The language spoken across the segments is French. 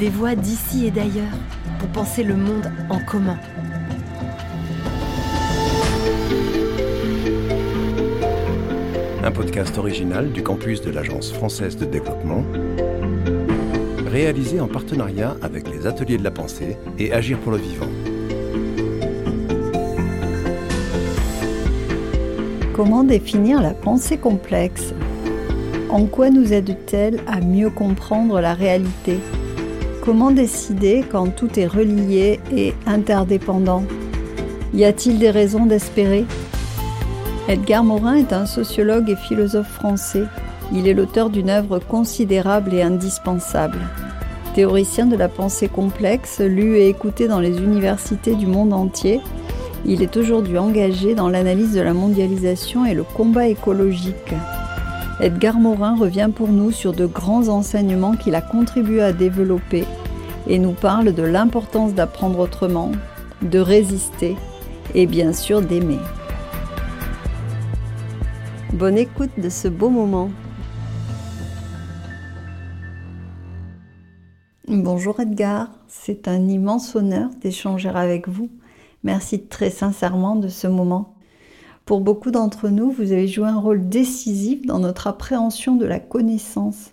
des voix d'ici et d'ailleurs pour penser le monde en commun. Un podcast original du campus de l'Agence française de développement, réalisé en partenariat avec les Ateliers de la Pensée et Agir pour le Vivant. Comment définir la pensée complexe? En quoi nous aide-t-elle à mieux comprendre la réalité? Comment décider quand tout est relié et interdépendant? Y a-t-il des raisons d'espérer? Edgar Morin est un sociologue et philosophe français. Il est l'auteur d'une œuvre considérable et indispensable. Théoricien de la pensée complexe, lu et écouté dans les universités du monde entier, il est aujourd'hui engagé dans l'analyse de la mondialisation et le combat écologique. Edgar Morin revient pour nous sur de grands enseignements qu'il a contribué à développer et nous parle de l'importance d'apprendre autrement, de résister et bien sûr d'aimer. Bonne écoute de ce beau moment. Bonjour Edgar, c'est un immense honneur d'échanger avec vous. Merci très sincèrement de ce moment. Pour beaucoup d'entre nous, vous avez joué un rôle décisif dans notre appréhension de la connaissance.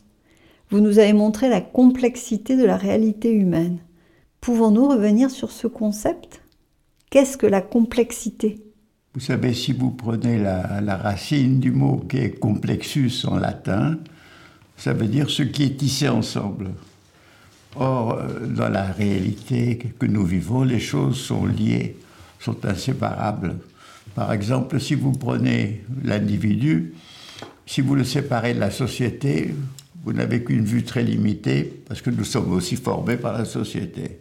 Vous nous avez montré la complexité de la réalité humaine. Pouvons-nous revenir sur ce concept? Qu'est-ce que la complexité? Vous savez, si vous prenez la, racine du mot qui est complexus en latin, ça veut dire ce qui est tissé ensemble. Or, euh, dans la réalité que nous vivons, les choses sont liées, sont inséparables. Par exemple, si vous prenez l'individu, si vous le séparez de la société, vous n'avez qu'une vue très limitée, parce que nous sommes aussi formés par la société.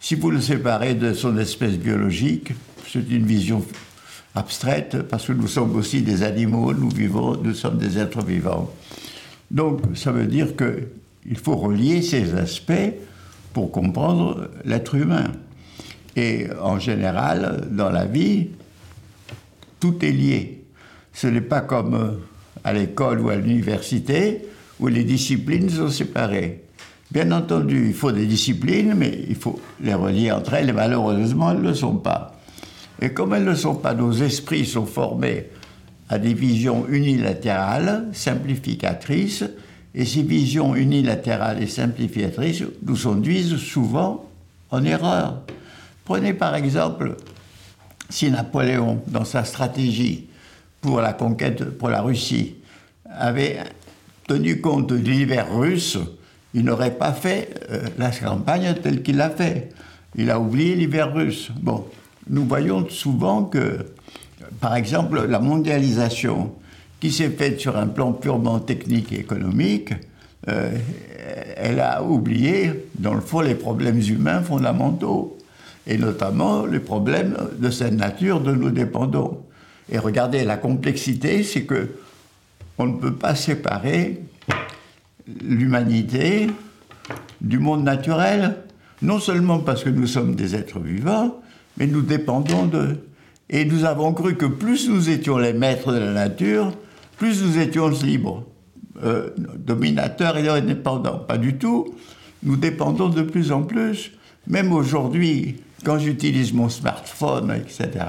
Si vous le séparez de son espèce biologique, c'est une vision abstraite, parce que nous sommes aussi des animaux, nous vivons, nous sommes des êtres vivants. Donc, ça veut dire que il faut relier ces aspects pour comprendre l'être humain. Et en général, dans la vie, tout est lié. Ce n'est pas comme à l'école ou à l'université où les disciplines sont séparées. Bien entendu, il faut des disciplines, mais il faut les relier entre elles, et malheureusement, elles ne le sont pas. Et comme elles ne le sont pas, nos esprits sont formés à des visions unilatérales, simplificatrices, et ces visions unilatérales et simplificatrices nous conduisent souvent en erreur. Prenez par exemple, si Napoléon, dans sa stratégie pour la conquête, pour la Russie, avait tenu compte de l'hiver russe, il n'aurait pas fait euh, la campagne telle qu'il l'a fait. Il a oublié l'hiver russe. Bon, nous voyons souvent que, par exemple, la mondialisation, qui s'est faite sur un plan purement technique et économique, euh, elle a oublié, dans le fond, les problèmes humains fondamentaux, et notamment les problèmes de cette nature dont nous dépendons. Et regardez, la complexité, c'est que on ne peut pas séparer l'humanité du monde naturel, non seulement parce que nous sommes des êtres vivants, mais nous dépendons d'eux. Et nous avons cru que plus nous étions les maîtres de la nature, plus nous étions libres, euh, dominateurs et indépendants. Pas du tout. Nous dépendons de plus en plus. Même aujourd'hui, quand j'utilise mon smartphone, etc.,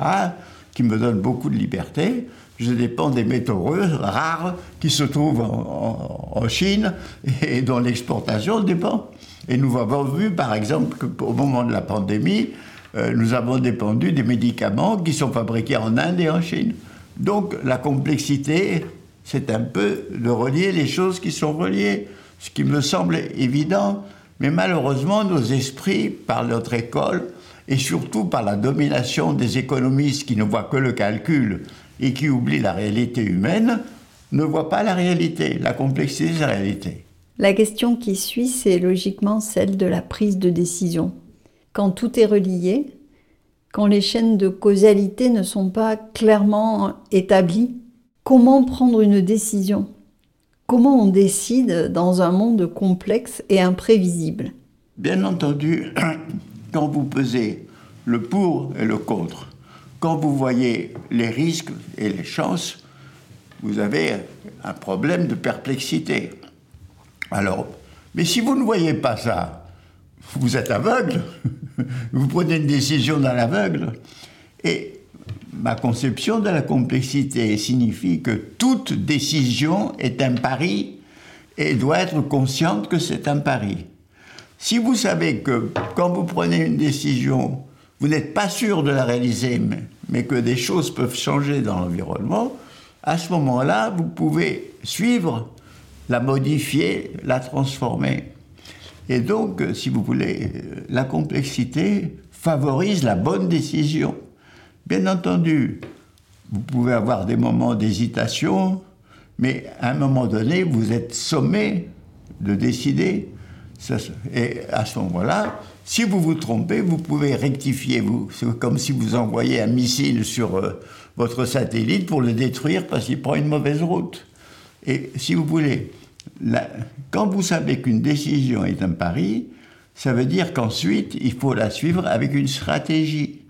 qui me donne beaucoup de liberté, je dépends des métaux rares qui se trouvent en, Chine et dont l'exportation dépend. Et nous avons vu, par exemple, qu'au moment de la pandémie, euh, nous avons dépendu des médicaments qui sont fabriqués en Inde et en Chine. Donc la complexité, c'est un peu de relier les choses qui sont reliées, ce qui me semble évident. Mais malheureusement, nos esprits, par notre école, et surtout par la domination des économistes qui ne voient que le calcul et qui oublient la réalité humaine, ne voient pas la réalité, la complexité de la réalité. La question qui suit, c'est logiquement celle de la prise de décision. Quand tout est relié, quand les chaînes de causalité ne sont pas clairement établies, comment prendre une décision? Comment on décide dans un monde complexe et imprévisible? Bien entendu, quand vous pesez le pour et le contre, quand vous voyez les risques et les chances, vous avez un problème de perplexité. Alors, mais si vous ne voyez pas ça, vous êtes aveugle. vous prenez une décision dans l'aveugle. Et ma conception de la complexité signifie que toute décision est un pari et doit être consciente que c'est un pari. Si vous savez que quand vous prenez une décision, vous n'êtes pas sûr de la réaliser, mais, que des choses peuvent changer dans l'environnement, à ce moment-là, vous pouvez suivre, la modifier, la transformer. Et donc, si vous voulez, la complexité favorise la bonne décision. Bien entendu, vous pouvez avoir des moments d'hésitation, mais à un moment donné, vous êtes sommé de décider. Et à ce moment-là, si vous vous trompez, vous pouvez rectifier. Vous. C'est comme si vous envoyez un missile sur euh, votre satellite pour le détruire parce qu'il prend une mauvaise route. Et si vous voulez, quand vous savez qu'une décision est un pari, ça veut dire qu'ensuite, il faut la suivre avec une stratégie.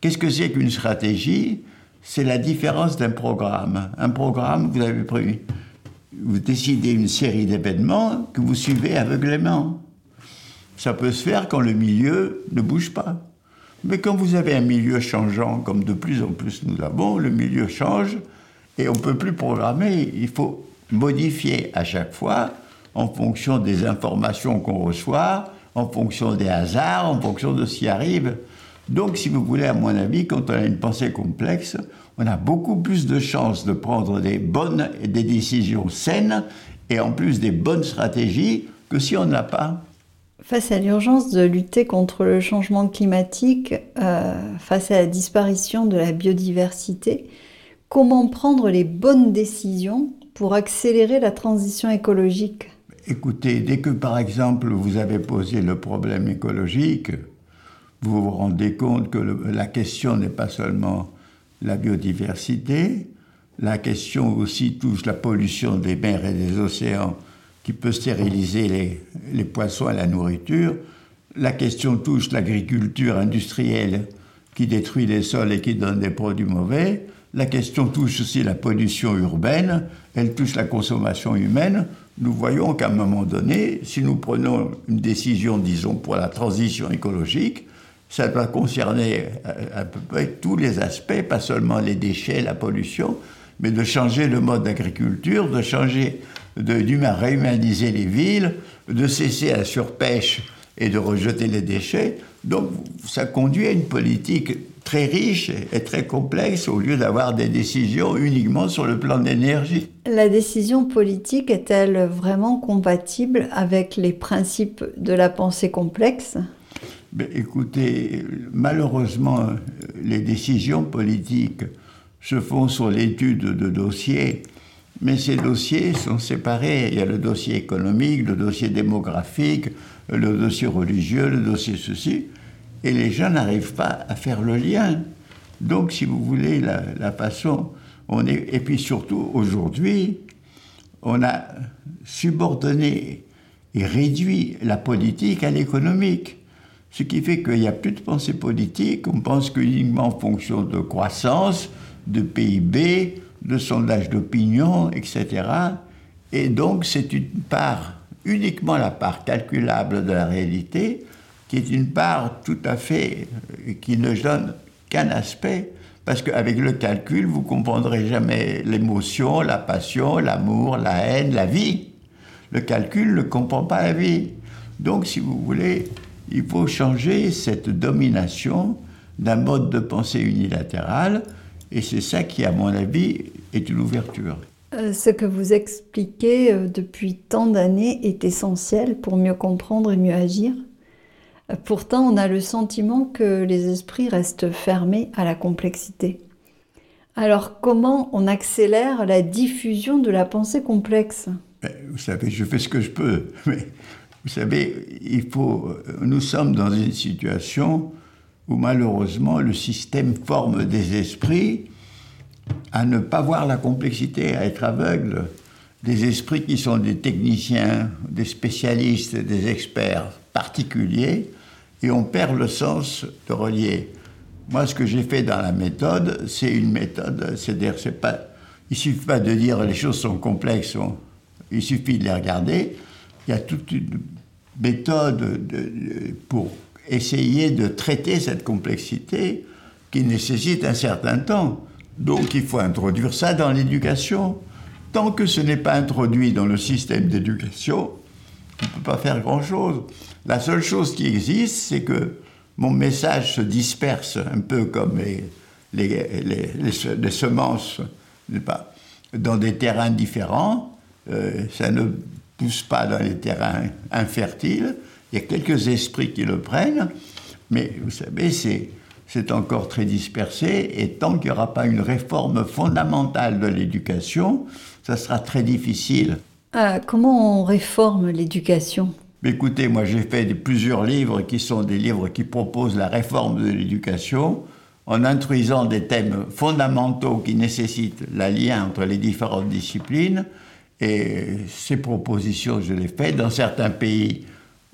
Qu'est-ce que c'est qu'une stratégie? C'est la différence d'un programme. Un programme, vous avez pris, vous décidez une série d'événements que vous suivez aveuglément. Ça peut se faire quand le milieu ne bouge pas. Mais quand vous avez un milieu changeant, comme de plus en plus nous l'avons, le milieu change et on ne peut plus programmer. Il faut modifier à chaque fois en fonction des informations qu'on reçoit, en fonction des hasards, en fonction de ce qui arrive. Donc, si vous voulez, à mon avis, quand on a une pensée complexe, on a beaucoup plus de chances de prendre des bonnes des décisions saines et en plus des bonnes stratégies que si on n'a pas. Face à l'urgence de lutter contre le changement climatique, euh, face à la disparition de la biodiversité, comment prendre les bonnes décisions pour accélérer la transition écologique? Écoutez, dès que par exemple vous avez posé le problème écologique, vous vous rendez compte que la question n'est pas seulement la biodiversité, la question aussi touche la pollution des mers et des océans qui peut stériliser les, poissons et la nourriture, la question touche l'agriculture industrielle qui détruit les sols et qui donne des produits mauvais, la question touche aussi la pollution urbaine, elle touche la consommation humaine. Nous voyons qu'à un moment donné, si nous prenons une décision, disons, pour la transition écologique, ça doit concerner euh, à peu près tous les aspects, pas seulement les déchets, la pollution, mais de changer le mode d'agriculture, de changer, de, réhumaniser les villes, de cesser la surpêche et de rejeter les déchets. Donc ça conduit à une politique très riche et très complexe au lieu d'avoir des décisions uniquement sur le plan d'énergie. La décision politique est-elle vraiment compatible avec les principes de la pensée complexe? Écoutez, malheureusement, les décisions politiques se font sur l'étude de dossiers, mais ces dossiers sont séparés. Il y a le dossier économique, le dossier démographique, le dossier religieux, le dossier ceci et les gens n'arrivent pas à faire le lien. Donc, si vous voulez, la, façon, on et puis surtout aujourd'hui, on a subordonné et réduit la politique à l'économique. Ce qui fait qu'il n'y a plus de pensée politique, on pense uniquement en fonction de croissance, de PIB, de sondage d'opinion, etc. Et donc c'est une part, uniquement la part calculable de la réalité, qui est une part tout à fait euh, qui ne donne qu'un aspect, parce qu'avec le calcul, vous comprendrez jamais l'émotion, la passion, l'amour, la haine, la vie. Le calcul ne comprend pas la vie. Donc, si vous voulez, il faut changer cette domination d'un mode de pensée unilatéral, et c'est ça qui, à mon avis, est une ouverture. Euh, ce que vous expliquez euh, depuis tant d'années est essentiel pour mieux comprendre et mieux agir. Pourtant, on a le sentiment que les esprits restent fermés à la complexité. Alors comment on accélère la diffusion de la pensée complexe? Ben, Vous savez, je fais ce que je peux, mais vous savez, il faut, nous sommes dans une situation où malheureusement le système forme des esprits à ne pas voir la complexité, à être aveugle. Des esprits qui sont des techniciens, des spécialistes, des experts particuliers, et on perd le sens de relier. Moi, ce que j'ai fait dans la méthode, c'est une méthode, c'est-à-dire, c'est pas, il suffit pas de dire les choses sont complexes, il suffit de les regarder. Il y a toute une méthode pour essayer de traiter cette complexité qui nécessite un certain temps. Donc il faut introduire ça dans l'éducation. Tant que ce n'est pas introduit dans le système d'éducation, on ne peut pas faire grand-chose. La seule chose qui existe, c'est que mon message se disperse un peu comme les, les, semences pas, dans des terrains différents. Euh, ça ne pousse pas dans les terrains infertiles. Il y a quelques esprits qui le prennent, mais vous savez, c'est, c'est encore très dispersé, et tant qu'il n'y aura pas une réforme fondamentale de l'éducation, ça sera très difficile. Ah, comment on réforme l'éducation? Écoutez, moi j'ai fait plusieurs livres qui sont des livres qui proposent la réforme de l'éducation en introduisant des thèmes fondamentaux qui nécessitent la lien entre les différentes disciplines. Et ces propositions, je les fais. Dans certains pays,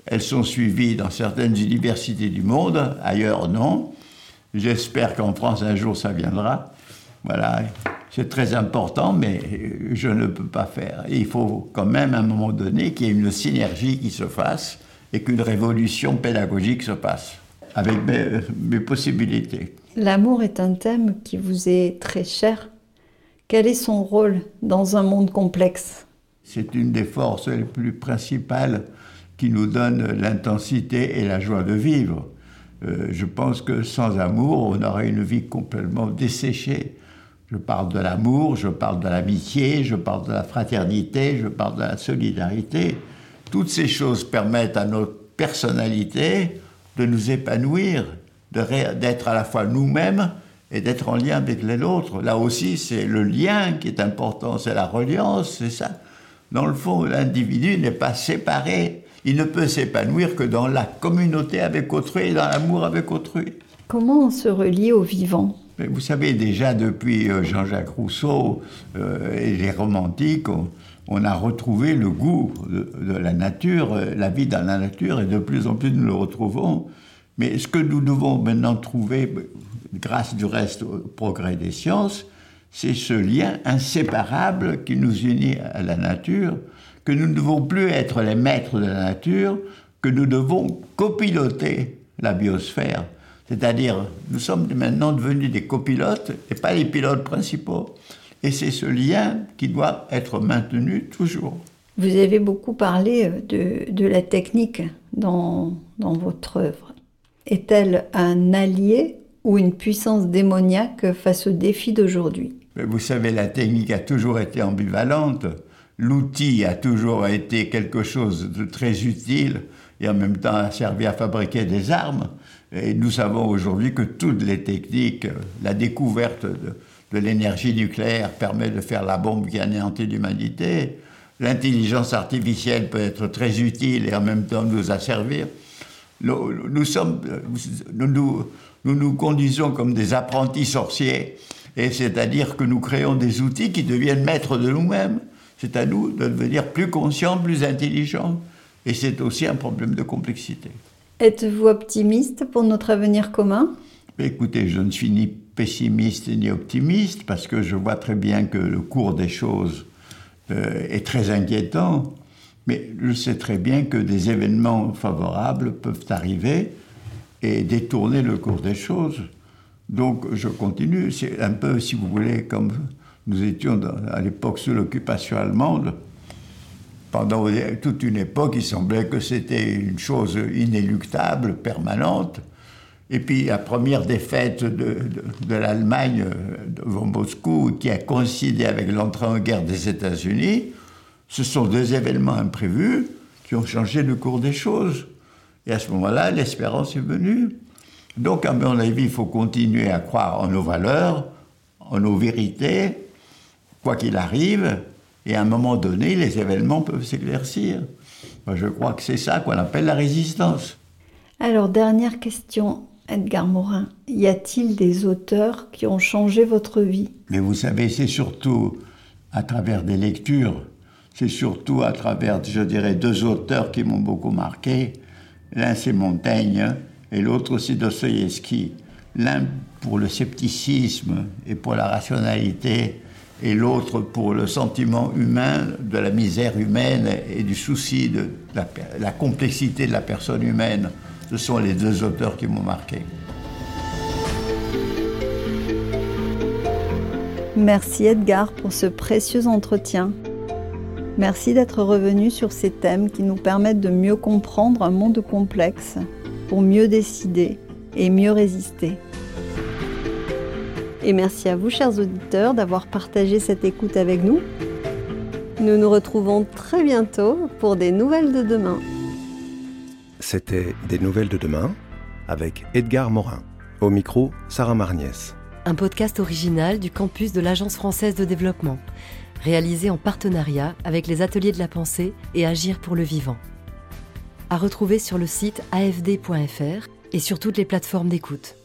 elles sont suivies dans certaines universités du monde, ailleurs non. J'espère qu'en France, un jour, ça viendra. Voilà, c'est très important, mais je ne peux pas faire. il faut quand même, à un moment donné, qu'il y ait une synergie qui se fasse et qu'une révolution pédagogique se passe, avec mes possibilités. L'amour est un thème qui vous est très cher. Quel est son rôle dans un monde complexe? C'est une des forces les plus principales qui nous donne l'intensité et la joie de vivre. Euh, je pense que sans amour, on aurait une vie complètement desséchée. Je parle de l'amour, je parle de l'amitié, je parle de la fraternité, je parle de la solidarité. Toutes ces choses permettent à notre personnalité de nous épanouir, d'être à la fois nous-mêmes et d'être en lien avec les autres. Là aussi, c'est le lien qui est important, c'est la reliance, c'est ça. Dans le fond, l'individu n'est pas séparé. Il ne peut s'épanouir que dans la communauté avec autrui et dans l'amour avec autrui. Comment on se relie au vivant? Vous savez, déjà depuis euh, Jean-Jacques Rousseau euh, et les romantiques, on, a retrouvé le goût de, de, la nature, euh, la vie dans la nature, et de plus en plus nous le retrouvons. Mais ce que nous devons maintenant trouver, grâce du reste au progrès des sciences, c'est ce lien inséparable qui nous unit à la nature, que nous ne devons plus être les maîtres de la nature, que nous devons copiloter la biosphère. C'est-à-dire, nous sommes maintenant devenus des copilotes et pas les pilotes principaux. Et c'est ce lien qui doit être maintenu toujours. Vous avez beaucoup parlé de, de la technique dans, dans votre œuvre est-elle un allié ou une puissance démoniaque face aux défis d'aujourd'hui Vous savez, la technique a toujours été ambivalente. L'outil a toujours été quelque chose de très utile et en même temps a servi à fabriquer des armes. Et nous savons aujourd'hui que toutes les techniques, la découverte de, l'énergie nucléaire permet de faire la bombe qui anéantit l'humanité. L'intelligence artificielle peut être très utile et en même temps nous asservir nous, sommes, nous, nous, conduisons comme des apprentis sorciers, et c'est-à-dire que nous créons des outils qui deviennent maîtres de nous-mêmes. C'est à nous de devenir plus conscients, plus intelligents, et c'est aussi un problème de complexité. Êtes-vous optimiste pour notre avenir commun? Écoutez, je ne suis ni pessimiste ni optimiste, parce que je vois très bien que le cours des choses euh, est très inquiétant. Mais je sais très bien que des événements favorables peuvent arriver et détourner le cours des choses. Donc je continue. C'est un peu, si vous voulez, comme nous étions à l'époque sous l'occupation allemande. Pendant toute une époque, il semblait que c'était une chose inéluctable, permanente. Et puis la première défaite de, de l'Allemagne devant Moscou, qui a coïncidé avec l'entrée en guerre des États-Unis, ce sont deux événements imprévus qui ont changé le cours des choses. Et à ce moment-là, l'espérance est venue. Donc, à mon avis, il faut continuer à croire en nos valeurs, en nos vérités, quoi qu'il arrive, et à un moment donné, les événements peuvent s'éclaircir. Moi, je crois que c'est ça qu'on appelle la résistance. Alors, dernière question, Edgar Morin. Y a-t-il des auteurs qui ont changé votre vie? Mais vous savez, c'est surtout à travers des lectures c'est surtout à travers, je dirais, deux auteurs qui m'ont beaucoup marqué. L'un, c'est Montaigne, et l'autre, c'est Dostoïevski. L'un pour le scepticisme et pour la rationalité, et l'autre pour le sentiment humain de la misère humaine et du souci de la, la complexité de la personne humaine. Ce sont les deux auteurs qui m'ont marqué. Merci Edgar pour ce précieux entretien. Merci d'être revenu sur ces thèmes qui nous permettent de mieux comprendre un monde complexe, pour mieux décider et mieux résister. Et merci à vous, chers auditeurs, d'avoir partagé cette écoute avec nous. Nous nous retrouvons très bientôt pour des nouvelles de demain. C'était Des nouvelles de demain avec Edgar Morin. Au micro, Sarah Marniès un podcast original du campus de l'Agence française de développement, réalisé en partenariat avec les ateliers de la pensée et Agir pour le vivant. À retrouver sur le site afd.fr et sur toutes les plateformes d'écoute.